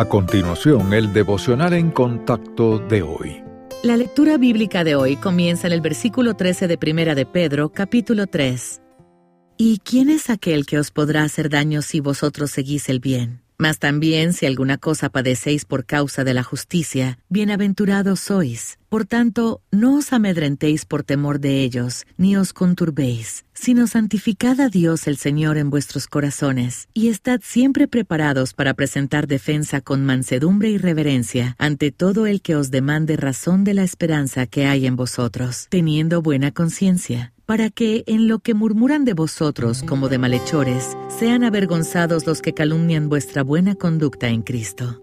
A continuación, el devocional en contacto de hoy. La lectura bíblica de hoy comienza en el versículo 13 de Primera de Pedro, capítulo 3. ¿Y quién es aquel que os podrá hacer daño si vosotros seguís el bien? Mas también si alguna cosa padecéis por causa de la justicia, bienaventurados sois. Por tanto, no os amedrentéis por temor de ellos, ni os conturbéis, sino santificad a Dios el Señor en vuestros corazones, y estad siempre preparados para presentar defensa con mansedumbre y reverencia ante todo el que os demande razón de la esperanza que hay en vosotros, teniendo buena conciencia para que en lo que murmuran de vosotros como de malhechores, sean avergonzados los que calumnian vuestra buena conducta en Cristo.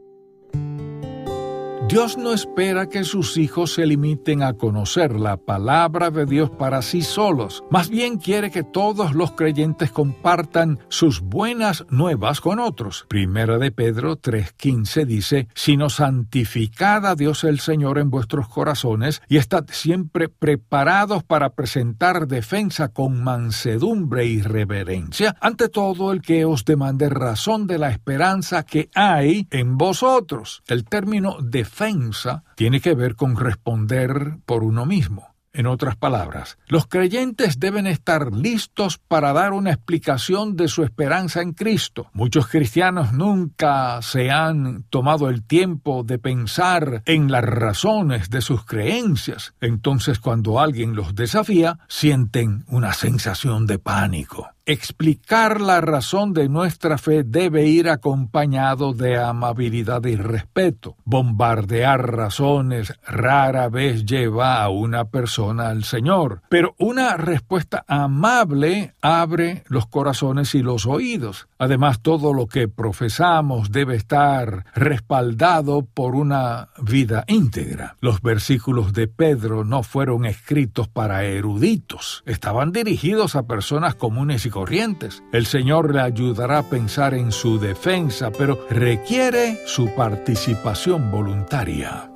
Dios no espera que sus hijos se limiten a conocer la palabra de Dios para sí solos. Más bien quiere que todos los creyentes compartan sus buenas nuevas con otros. Primera de Pedro 3:15 dice, sino santificad a Dios el Señor en vuestros corazones y estad siempre preparados para presentar defensa con mansedumbre y reverencia ante todo el que os demande razón de la esperanza que hay en vosotros. El término defensa defensa tiene que ver con responder por uno mismo. En otras palabras, los creyentes deben estar listos para dar una explicación de su esperanza en Cristo. Muchos cristianos nunca se han tomado el tiempo de pensar en las razones de sus creencias. Entonces cuando alguien los desafía, sienten una sensación de pánico. Explicar la razón de nuestra fe debe ir acompañado de amabilidad y respeto. Bombardear razones rara vez lleva a una persona al Señor, pero una respuesta amable abre los corazones y los oídos. Además, todo lo que profesamos debe estar respaldado por una vida íntegra. Los versículos de Pedro no fueron escritos para eruditos, estaban dirigidos a personas comunes y corrientes. El Señor le ayudará a pensar en su defensa, pero requiere su participación voluntaria.